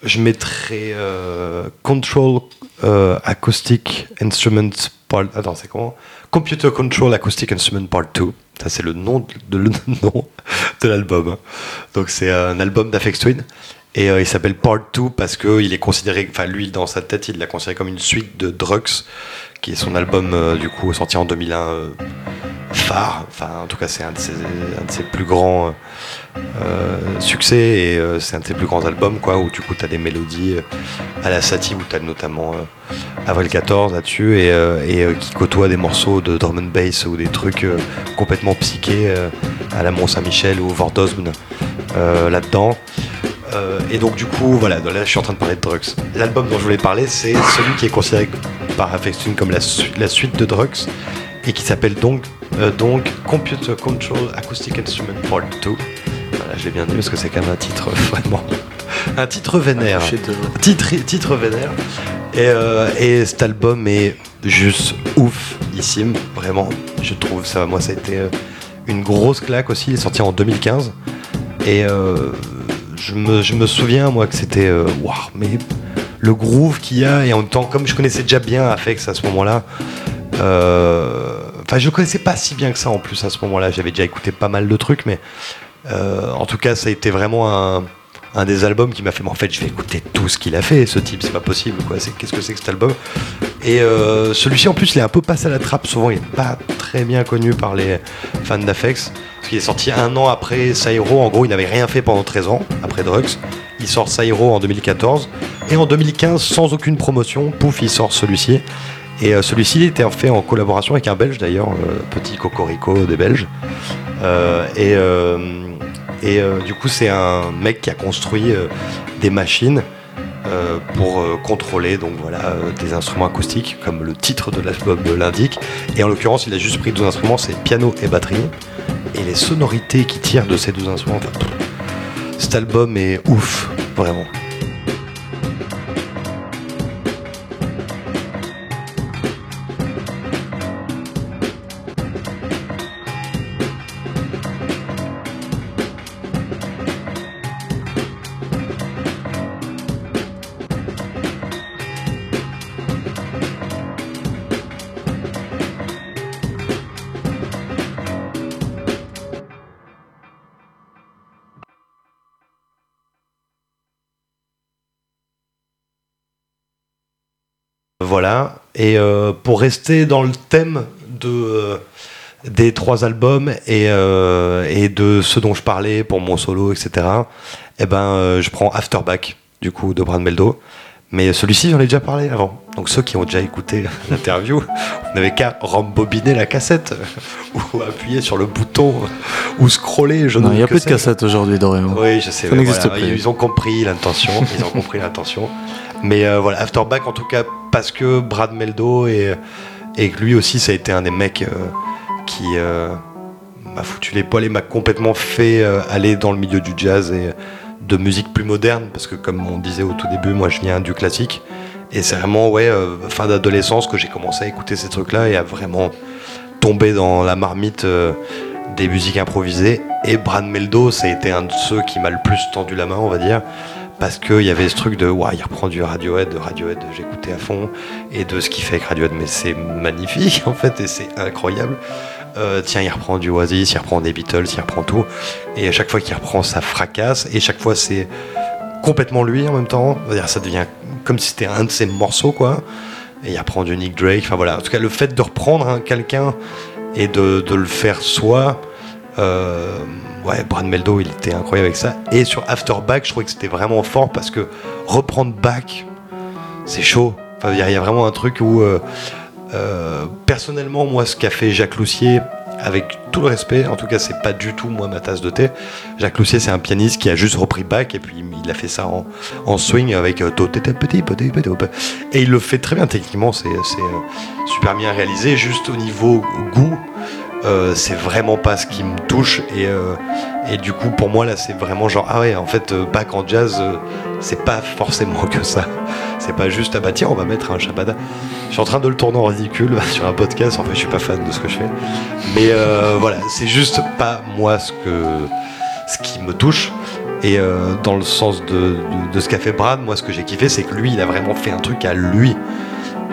je euh, Control Acoustic Instrument Part. Attends, c'est comment? Computer Control Acoustic Instrument Part 2. Ça, c'est le (laughs) nom de, l'album. hein. Donc, c'est un album d'Afex Twin. Et il s'appelle Part 2 parce qu'il est considéré. Enfin, lui, dans sa tête, il l'a considéré comme une suite de Drugs, qui est son album, du coup, sorti en 2001. Phare, enfin en tout cas c'est un, de ses- plus grands euh, euh, succès et euh, c'est un de ses plus grands albums quoi où du coup tu des mélodies à la Satie où tu as notamment Avril 14 là-dessus et, qui côtoie des morceaux de drum and bass ou des trucs complètement psychés à la Mont Saint-Michel ou Vordosm euh, là-dedans. Et donc du coup voilà là je suis en train de parler de Drugs. L'album dont je voulais parler c'est celui qui est considéré par Twin comme la, la suite de Drugs et qui s'appelle donc, euh, donc Computer Control Acoustic Instrument Part 2. Voilà, je l'ai bien dit parce que c'est quand même un titre vraiment. (laughs) Un titre vénère. Titre, titre vénère. Et, euh, et cet album est juste oufissime, vraiment. Je trouve ça, moi, ça a été euh, une grosse claque aussi. Il est sorti en 2015. Et euh, je, me, je me souviens, moi, que c'était. euh, Waouh, mais le groove qu'il y a, et en même temps, comme je connaissais déjà bien Afex à ce moment-là, euh, Enfin, je connaissais pas si bien que ça en plus à ce moment-là. J'avais déjà écouté pas mal de trucs, mais euh, en tout cas, ça a été vraiment un, des albums qui m'a fait. Mais en fait, je vais écouter tout ce qu'il a fait, ce type. C'est pas possible, quoi. Qu'est-ce que c'est que cet album? Et euh, celui-ci, en plus, il est un peu passé à la trappe. Souvent, il est pas très bien connu par les fans d'Afex. Parce qu'il est sorti un an après Sairo. En gros, il n'avait rien fait pendant 13 ans, après Drugs. Il sort Sairo en 2014. Et en 2015, sans aucune promotion, pouf, il sort celui-ci. Et euh, celui-ci était fait en collaboration avec un Belge d'ailleurs, euh, petit cocorico des Belges. Euh, et et du coup, c'est un mec qui a construit des machines pour contrôler donc voilà des instruments acoustiques, comme le titre de l'album l'indique. Et en l'occurrence, il a juste pris deux instruments, c'est piano et batterie. Et les sonorités qui tirent de ces deux instruments, enfin, cet album est ouf, vraiment. Voilà. Et euh, pour rester dans le thème euh, des trois albums et, euh, et de ce dont je parlais pour mon solo, etc., eh ben, je prends Afterback, du coup, de Brad Meldo. Mais celui-ci, j'en ai déjà parlé avant. Donc ceux qui ont déjà écouté (laughs) l'interview, on n'avait qu'à rembobiner la cassette (laughs) ou appuyer sur le bouton ou scroller. Je Non, il n'y a plus de cassette aujourd'hui, Dorian. Oui, je sais. Ça n'existe voilà, plus. Ils ont compris l'intention. Ils ont compris l'intention. Mais euh, voilà, Afterback en tout cas parce que Brad Meldo et, et lui aussi ça a été un des mecs euh, qui euh, m'a foutu les poils et m'a complètement fait aller dans le milieu du jazz et de musique plus moderne parce que comme on disait au tout début, moi je viens du classique et c'est vraiment ouais euh, fin d'adolescence que j'ai commencé à écouter ces trucs-là et à vraiment tomber dans la marmite euh, des musiques improvisées. Et Brad Meldo, ça a été un de ceux qui m'a le plus tendu la main, on va dire, parce qu'il y avait ce truc de, ouais, il reprend du Radiohead, de Radiohead, j'écoutais à fond, et de ce qu'il fait avec Radiohead, mais c'est magnifique (laughs) en fait, et c'est incroyable. Euh, tiens, il reprend du Oasis, il reprend des Beatles, il reprend tout, et à chaque fois qu'il reprend, ça fracasse, et chaque fois c'est complètement lui en même temps. Ça devient comme si c'était un de ses morceaux, quoi. Et il reprend du Nick Drake. Enfin voilà. En tout cas, le fait de reprendre hein, quelqu'un et de, le faire soi. euh, ouais, Brad Meldo, il était incroyable avec ça. Et sur Afterback, je trouvais que c'était vraiment fort parce que reprendre Back, c'est chaud. Enfin, il y, a- il y a vraiment un truc où euh, Euh, personnellement, moi, ce qu'a fait Jacques Loussier, avec tout le respect, en tout cas, c'est pas du tout moi ma tasse de thé. Jacques Loussier, c'est un pianiste qui a juste repris Bach et puis il a fait ça en, swing avec euh, petit, petit, et il le fait très bien techniquement. C'est c'est, euh, super bien réalisé. Juste au niveau goût, euh, c'est vraiment pas ce qui me touche et, euh, et du coup pour moi là c'est vraiment genre ah ouais en fait euh, Bach en jazz c'est pas forcément (laughs) que ça. C'est pas juste ah bah tiens on va mettre un shabada. Je suis en train de le tourner en ridicule (laughs) sur un podcast. En fait je suis pas fan de ce que je fais. Mais voilà c'est juste pas moi ce que qui me touche. Et dans le sens de ce qu'a fait Brad moi ce que j'ai kiffé c'est que lui il a vraiment fait un truc à lui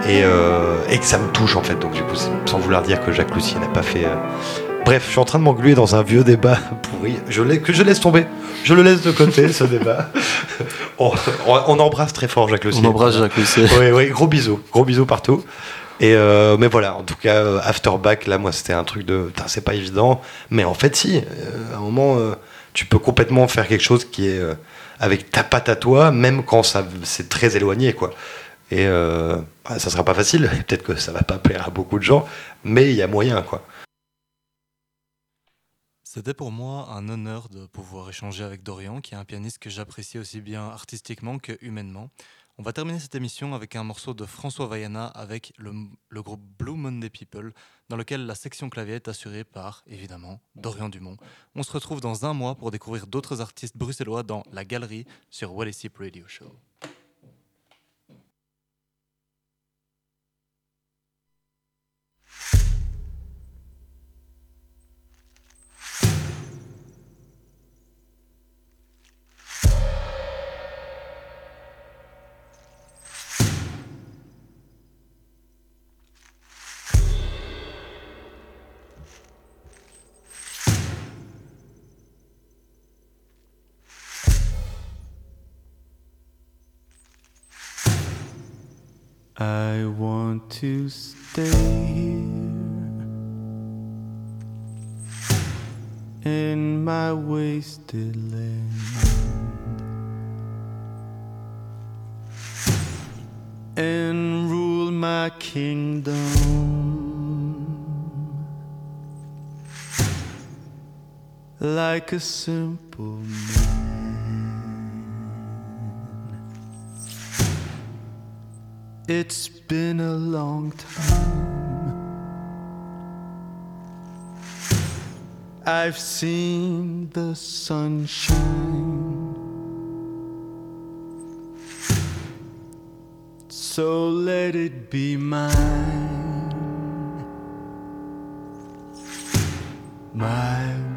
et, euh, et que ça me touche en fait. Donc du coup, sans vouloir dire que Jacques Lussier n'a pas fait. euh, Bref, je suis en train de m'engluer dans un vieux débat (laughs) pourri. Je que je laisse tomber. Je le laisse de côté ce débat. (laughs) on, on- on embrasse très fort Jacques Lussier. On embrasse Jacques Lussier. Oui, oui, gros bisous, gros bisous partout. Et euh, mais voilà, en tout cas, euh, After Back, là, moi, c'était un truc de, c'est pas évident. Mais en fait, si, euh, à un moment, euh, tu peux complètement faire quelque chose qui est euh, avec ta patte à toi, même quand ça, c'est très éloigné, quoi. Et euh, bah, ça sera pas facile. Peut-être que ça va pas plaire à beaucoup de gens, mais il y a moyen, quoi. C'était pour moi un honneur de pouvoir échanger avec Dorian, qui est un pianiste que j'apprécie aussi bien artistiquement que humainement. On va terminer cette émission avec un morceau de François Vaiana avec le, groupe Blue Monday People, dans lequel la section clavier est assurée par, évidemment, Dorian Dumont. On se retrouve dans un mois pour découvrir d'autres artistes bruxellois dans La Galerie sur Wallisip Radio Show. I want to stay here in my wasted land and rule my kingdom like a simple man. It's been a long time. I've seen the sunshine. So let it be mine. My